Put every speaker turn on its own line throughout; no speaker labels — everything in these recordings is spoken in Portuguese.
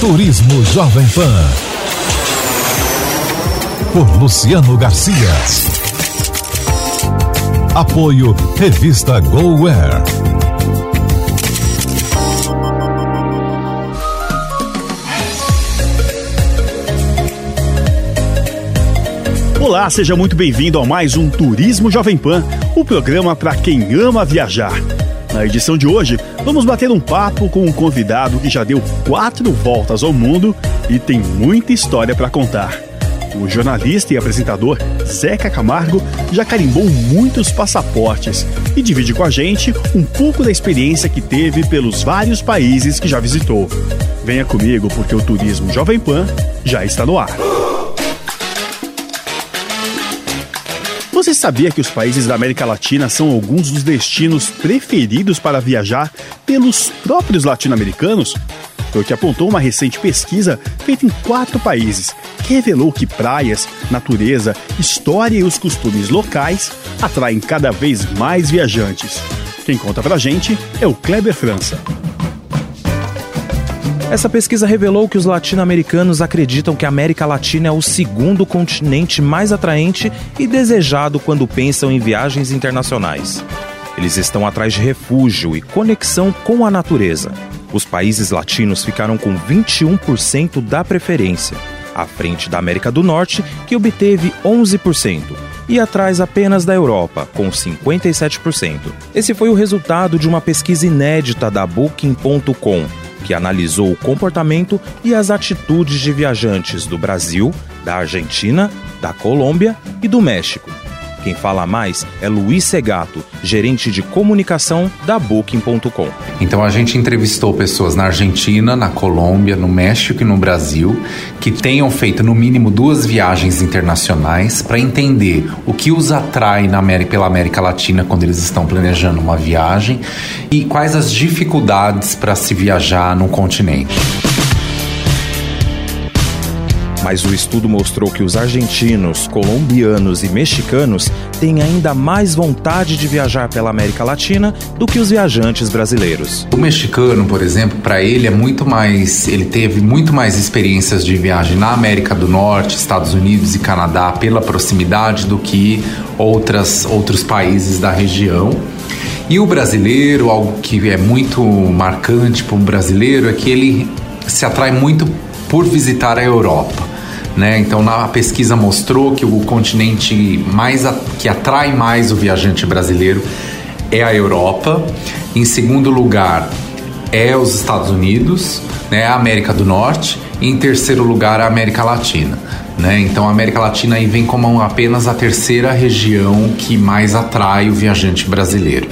Turismo Jovem Pan. Por Luciano Garcia. Apoio Revista GoWare.
Olá, seja muito bem-vindo a mais um Turismo Jovem Pan, o programa para quem ama viajar. Na edição de hoje, vamos bater um papo com um convidado que já deu quatro voltas ao mundo e tem muita história para contar. O jornalista e apresentador Zeca Camargo já carimbou muitos passaportes e divide com a gente um pouco da experiência que teve pelos vários países que já visitou. Venha comigo porque o Turismo Jovem Pan já está no ar. Você sabia que os países da América Latina são alguns dos destinos preferidos para viajar pelos próprios latino-americanos? Foi o que apontou uma recente pesquisa feita em quatro países, que revelou que praias, natureza, história e os costumes locais atraem cada vez mais viajantes. Quem conta pra gente é o Kleber França.
Essa pesquisa revelou que os latino-americanos acreditam que a América Latina é o segundo continente mais atraente e desejado quando pensam em viagens internacionais. Eles estão atrás de refúgio e conexão com a natureza. Os países latinos ficaram com 21% da preferência, à frente da América do Norte, que obteve 11%, e atrás apenas da Europa, com 57%. Esse foi o resultado de uma pesquisa inédita da Booking.com que analisou o comportamento e as atitudes de viajantes do Brasil, da Argentina, da Colômbia e do México. Quem fala mais é Luiz Segato, gerente de comunicação da Booking.com.
Então a gente entrevistou pessoas na Argentina, na Colômbia, no México e no Brasil que tenham feito no mínimo duas viagens internacionais para entender o que os atrai na América, pela América Latina quando eles estão planejando uma viagem e quais as dificuldades para se viajar no continente
mas o estudo mostrou que os argentinos, colombianos e mexicanos têm ainda mais vontade de viajar pela América Latina do que os viajantes brasileiros.
O mexicano, por exemplo, para ele é muito mais, ele teve muito mais experiências de viagem na América do Norte, Estados Unidos e Canadá pela proximidade do que outras outros países da região. E o brasileiro, algo que é muito marcante para um brasileiro é que ele se atrai muito por visitar a Europa. Né? Então, a pesquisa mostrou que o continente mais a, que atrai mais o viajante brasileiro é a Europa. Em segundo lugar, é os Estados Unidos, né? a América do Norte. E em terceiro lugar, a América Latina. Né? Então, a América Latina aí vem como apenas a terceira região que mais atrai o viajante brasileiro.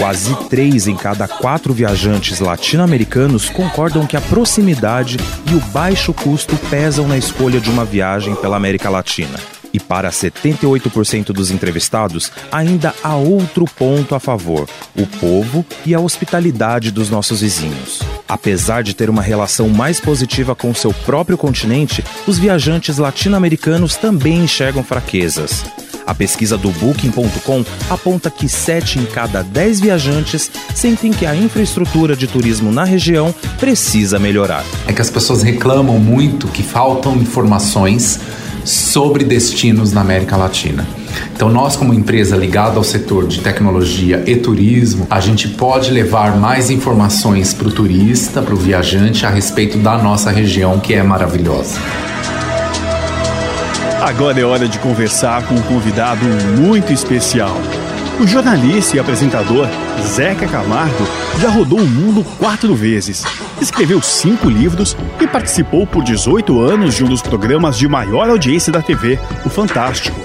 Quase três em cada quatro viajantes latino-americanos concordam que a proximidade e o baixo custo pesam na escolha de uma viagem pela América Latina. E para 78% dos entrevistados, ainda há outro ponto a favor: o povo e a hospitalidade dos nossos vizinhos. Apesar de ter uma relação mais positiva com seu próprio continente, os viajantes latino-americanos também enxergam fraquezas. A pesquisa do Booking.com aponta que 7 em cada 10 viajantes sentem que a infraestrutura de turismo na região precisa melhorar.
É que as pessoas reclamam muito que faltam informações sobre destinos na América Latina. Então, nós, como empresa ligada ao setor de tecnologia e turismo, a gente pode levar mais informações para o turista, para o viajante, a respeito da nossa região, que é maravilhosa.
Agora é hora de conversar com um convidado muito especial. O jornalista e apresentador Zeca Camargo já rodou o mundo quatro vezes, escreveu cinco livros e participou por 18 anos de um dos programas de maior audiência da TV, o Fantástico.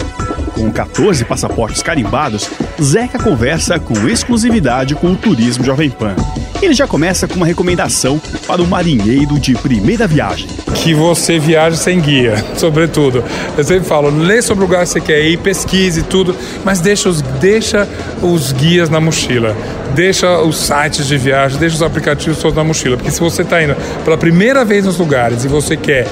Com 14 passaportes carimbados, Zeca conversa com exclusividade com o Turismo Jovem Pan. Ele já começa com uma recomendação para o marinheiro de primeira viagem.
Que você viaje sem guia, sobretudo. Eu sempre falo, lê sobre o lugar que você quer ir, pesquise tudo, mas deixa os, deixa os guias na mochila. Deixa os sites de viagem, deixa os aplicativos todos na mochila. Porque se você está indo pela primeira vez nos lugares e você quer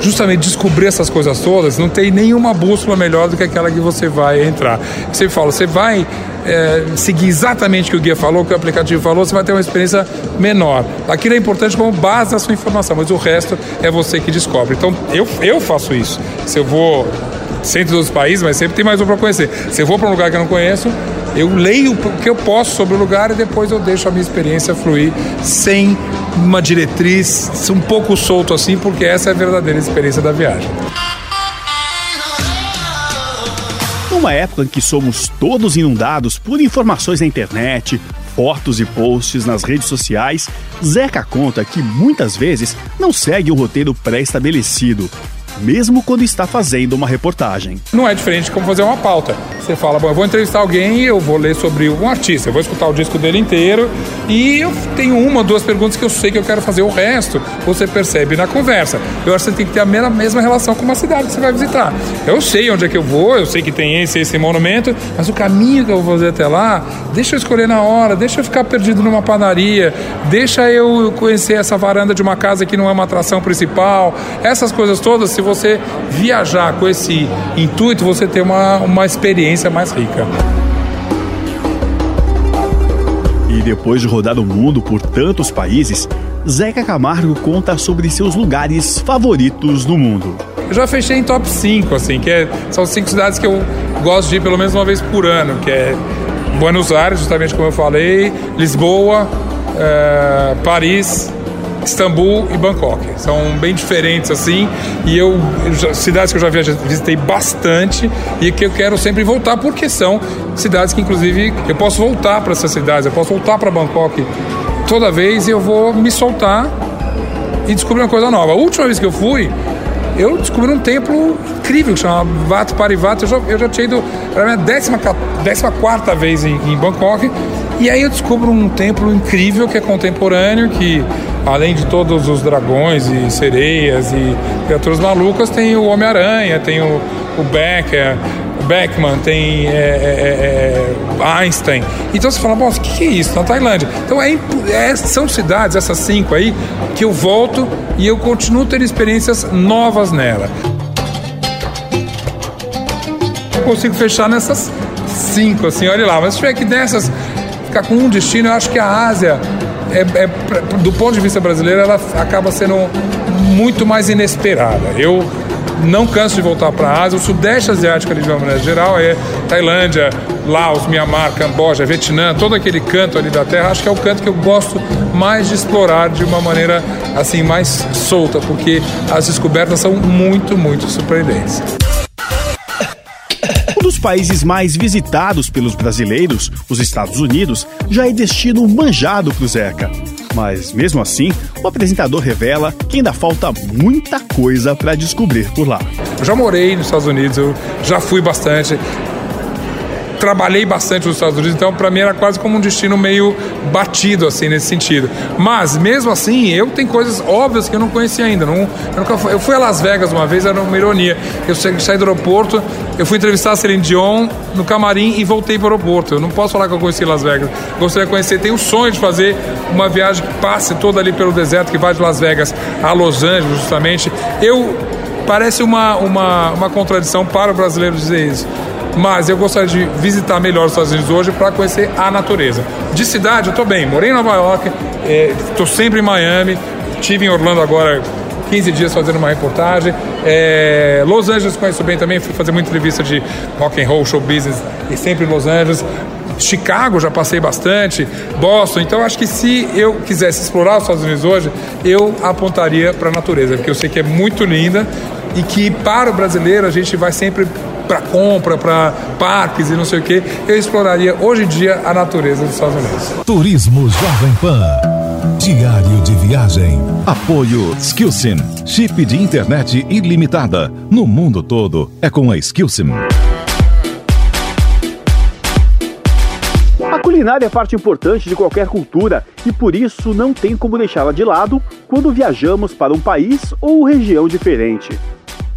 justamente descobrir essas coisas todas, não tem nenhuma bússola melhor do que aquela que você vai entrar. Você fala, você vai é, seguir exatamente o que o guia falou, o que o aplicativo falou, você vai ter uma experiência menor. Aquilo é importante como base da sua informação, mas o resto é você que descobre. Então, eu, eu faço isso. Se eu vou centro dos países, mas sempre tem mais um para conhecer. Se eu vou para um lugar que eu não conheço, eu leio o que eu posso sobre o lugar e depois eu deixo a minha experiência fluir sem uma diretriz, um pouco solto assim, porque essa é a verdadeira experiência da viagem.
Numa época em que somos todos inundados por informações na internet, fotos e posts nas redes sociais, Zeca conta que muitas vezes não segue o roteiro pré-estabelecido mesmo quando está fazendo uma reportagem.
Não é diferente como fazer uma pauta. Você fala, bom, eu vou entrevistar alguém, eu vou ler sobre um artista, eu vou escutar o disco dele inteiro e eu tenho uma, duas perguntas que eu sei que eu quero fazer. O resto você percebe na conversa. Eu acho que você tem que ter a mesma relação com uma cidade que você vai visitar. Eu sei onde é que eu vou, eu sei que tem esse esse monumento, mas o caminho que eu vou fazer até lá, deixa eu escolher na hora, deixa eu ficar perdido numa padaria, deixa eu conhecer essa varanda de uma casa que não é uma atração principal. Essas coisas todas, se você viajar com esse intuito, você tem uma, uma experiência mais rica.
E depois de rodar o mundo por tantos países, Zeca Camargo conta sobre seus lugares favoritos no mundo.
Eu já fechei em top 5, assim, que é, são cinco cidades que eu gosto de ir pelo menos uma vez por ano, que é Buenos Aires, justamente como eu falei, Lisboa, é, Paris, Istambul e Bangkok. São bem diferentes assim, e eu, cidades que eu já viajei, visitei bastante e que eu quero sempre voltar porque são cidades que inclusive eu posso voltar para essas cidades, eu posso voltar para Bangkok toda vez eu vou me soltar e descobrir uma coisa nova. A última vez que eu fui, eu descobri um templo incrível que chama Wat Parivat. Eu já, eu já tinha ido, era a minha décima, décima quarta vez em, em Bangkok. E aí eu descubro um templo incrível que é contemporâneo, que além de todos os dragões e sereias e criaturas malucas, tem o Homem-Aranha, tem o, o Becker, Beckman, tem é, é, é, Einstein. Então você fala, bom, o que, que é isso? Na Tailândia. Então é, é, são cidades, essas cinco aí, que eu volto e eu continuo tendo experiências novas nela. Eu consigo fechar nessas cinco, assim, olha lá. Mas se tiver que dessas ficar com um destino, eu acho que a Ásia é, é, do ponto de vista brasileiro, ela acaba sendo muito mais inesperada. Eu não canso de voltar para a Ásia. O Sudeste Asiático, ali, de uma maneira geral, é Tailândia, Laos, Mianmar, Camboja, Vietnã, todo aquele canto ali da terra. Acho que é o canto que eu gosto mais de explorar de uma maneira assim mais solta, porque as descobertas são muito, muito surpreendentes.
Dos países mais visitados pelos brasileiros, os Estados Unidos, já é destino manjado para o Zeca. Mas mesmo assim, o apresentador revela que ainda falta muita coisa para descobrir por lá.
Eu já morei nos Estados Unidos, eu já fui bastante trabalhei bastante nos Estados Unidos, então para mim era quase como um destino meio batido, assim, nesse sentido. Mas, mesmo assim, eu tenho coisas óbvias que eu não conhecia ainda. Não, eu, nunca fui, eu fui a Las Vegas uma vez, era uma ironia. Eu saí do aeroporto, eu fui entrevistar a Celine Dion no camarim e voltei para o aeroporto. Eu não posso falar que eu conheci Las Vegas. Gostaria de conhecer, tenho o sonho de fazer uma viagem que passe toda ali pelo deserto, que vai de Las Vegas a Los Angeles, justamente. Eu parece uma, uma, uma contradição para o brasileiro dizer isso mas eu gostaria de visitar melhor os Estados Unidos hoje para conhecer a natureza. De cidade, eu estou bem, morei em Nova York, estou é, sempre em Miami, estive em Orlando agora 15 dias fazendo uma reportagem. É, Los Angeles conheço bem também, fui fazer muita entrevista de rock and roll, show business, e sempre em Los Angeles. Chicago já passei bastante, Boston. Então acho que se eu quisesse explorar os Estados Unidos hoje, eu apontaria para a natureza, porque eu sei que é muito linda e que para o brasileiro a gente vai sempre para compra, para parques e não sei o que, eu exploraria hoje em dia a natureza dos Estados Unidos.
Turismo Jovem Pan. Diário de viagem.
Apoio Skillsim. Chip de internet ilimitada. No mundo todo é com a Skillsim.
culinária é parte importante de qualquer cultura e por isso não tem como deixá-la de lado quando viajamos para um país ou região diferente.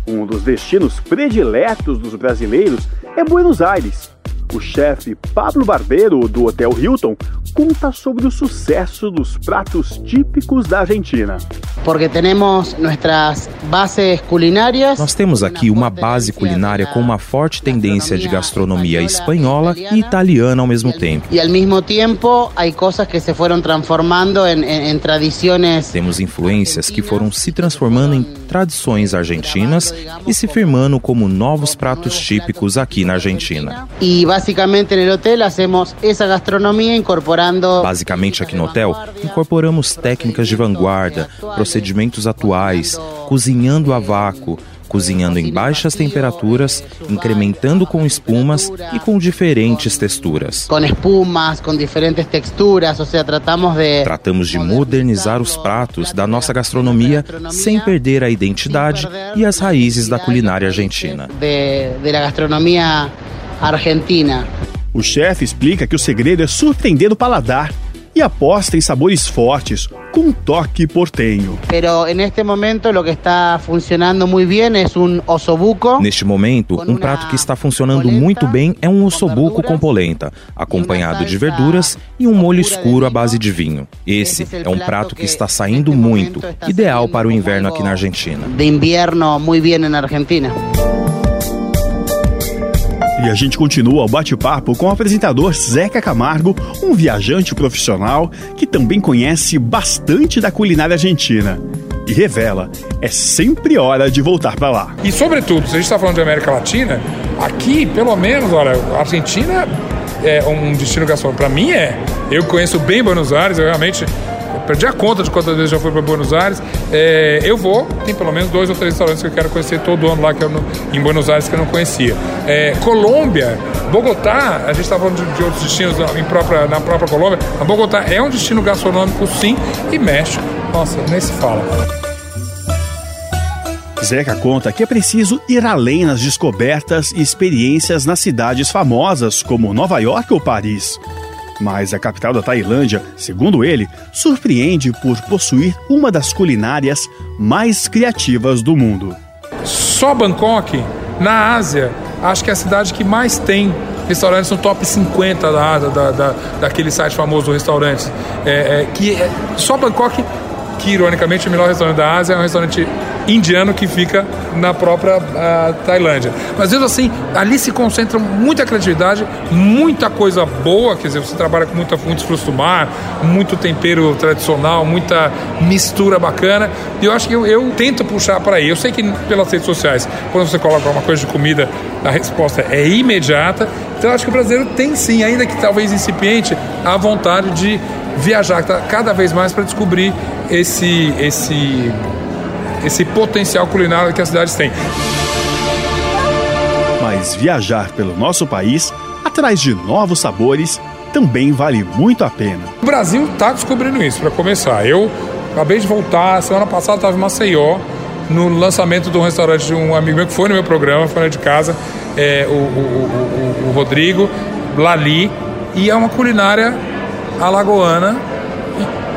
Um dos destinos prediletos dos brasileiros é Buenos Aires. O chefe Pablo Barbeiro, do Hotel Hilton, conta sobre o sucesso dos pratos típicos da Argentina.
Porque temos nossas bases culinárias.
Nós temos aqui uma base culinária com uma forte tendência de gastronomia espanhola e italiana ao mesmo tempo.
E ao mesmo tempo, há coisas que se foram transformando em, em, em tradições.
Temos influências que foram se transformando em tradições argentinas e se firmando como novos pratos típicos aqui na Argentina.
E basicamente no hotel hacemos essa gastronomia incorporando
Basicamente, aqui no hotel, incorporamos técnicas de vanguarda, procedimentos atuais, cozinhando a vácuo, cozinhando em baixas temperaturas, incrementando com espumas e com diferentes texturas.
Com espumas, com diferentes texturas, ou seja, tratamos de
Tratamos de modernizar os pratos da nossa gastronomia sem perder a identidade e as raízes da culinária argentina.
De, de gastronomia argentina.
O chefe explica que o segredo é surpreender o paladar e aposta em sabores fortes, com um toque portenho.
Pero en este momento lo que está funcionando muy bien es un osobuco.
Neste momento, um prato que está funcionando muito bem é um ossobuco com polenta, acompanhado de verduras e um molho escuro à base de vinho. Esse é um prato que está saindo muito, ideal para o inverno aqui na Argentina.
De inverno muy bien en Argentina.
E a gente continua o bate-papo com o apresentador Zeca Camargo, um viajante profissional que também conhece bastante da culinária argentina. E revela, é sempre hora de voltar para lá.
E sobretudo, se a gente está falando de América Latina, aqui, pelo menos, olha, a Argentina é um destino gastronômico. Para mim é. Eu conheço bem Buenos Aires, eu realmente perdi a conta de quantas vezes já fui para Buenos Aires. É, eu vou, tem pelo menos dois ou três restaurantes que eu quero conhecer todo ano lá que eu não, em Buenos Aires que eu não conhecia. É, Colômbia, Bogotá, a gente estava falando de, de, outros destinos em própria, na própria Colômbia, a Bogotá é um destino gastronômico sim, e México, nossa, nem se fala.
Zeca conta que é preciso ir além nas descobertas e experiências nas cidades famosas como Nova York ou Paris. Mas a capital da Tailândia, segundo ele, surpreende por possuir uma das culinárias mais criativas do mundo.
Só Bangkok, na Ásia, acho que é a cidade que mais tem restaurantes no top 50 da, da, da daquele site famoso do restaurantes. É, é, que é, só Bangkok, que ironicamente o melhor restaurante da Ásia é um restaurante indiano que fica na própria uh, Tailândia. Mas mesmo assim, ali se concentra muita criatividade, muita coisa boa, quer dizer, você trabalha com muita, muitos frutos do mar, muito tempero tradicional, muita mistura bacana. E eu acho que eu, eu tento puxar para aí. Eu sei que pelas redes sociais, quando você coloca uma coisa de comida, a resposta é imediata. Então eu acho que o brasileiro tem sim, ainda que talvez incipiente, a vontade de viajar cada vez mais para descobrir esse, esse esse potencial culinário que as cidades têm.
Mas viajar pelo nosso país, atrás de novos sabores, também vale muito a pena.
O Brasil está descobrindo isso, para começar. Eu acabei de voltar, semana passada estava em Maceió, no lançamento de um restaurante de um amigo meu que foi no meu programa, foi de casa, é, o, o, o, o Rodrigo Lali, e é uma culinária alagoana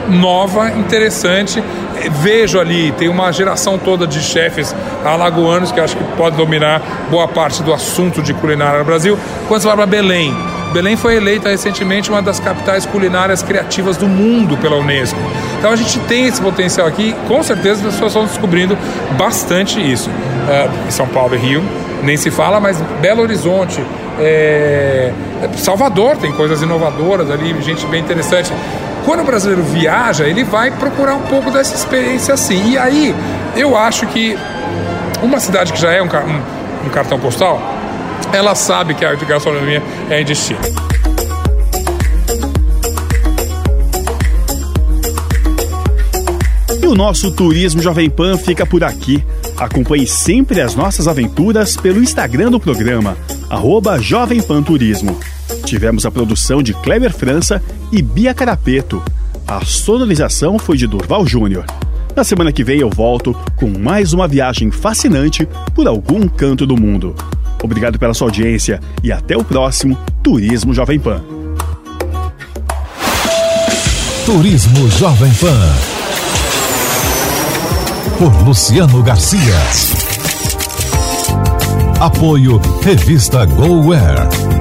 nova, interessante. Vejo ali, tem uma geração toda de chefes alagoanos que acho que pode dominar boa parte do assunto de culinária no Brasil. Quando você vai para Belém, Belém foi eleita recentemente uma das capitais culinárias criativas do mundo pela Unesco. Então a gente tem esse potencial aqui, com certeza as pessoas estão descobrindo bastante isso. Uh, São Paulo e Rio, nem se fala, mas Belo Horizonte, é... Salvador tem coisas inovadoras ali, gente bem interessante. Quando o brasileiro viaja, ele vai procurar um pouco dessa experiência assim. E aí, eu acho que uma cidade que já é um, um, um cartão postal, ela sabe que a gastronomia é em destino.
E o nosso Turismo Jovem Pan fica por aqui. Acompanhe sempre as nossas aventuras pelo Instagram do programa, arroba Jovem Pan Turismo. Tivemos a produção de Kleber França e Bia Carapeto. A sonorização foi de Durval Júnior. Na semana que vem eu volto com mais uma viagem fascinante por algum canto do mundo. Obrigado pela sua audiência e até o próximo Turismo Jovem Pan.
Turismo Jovem Pan. Por Luciano Garcia. Apoio Revista GoWare.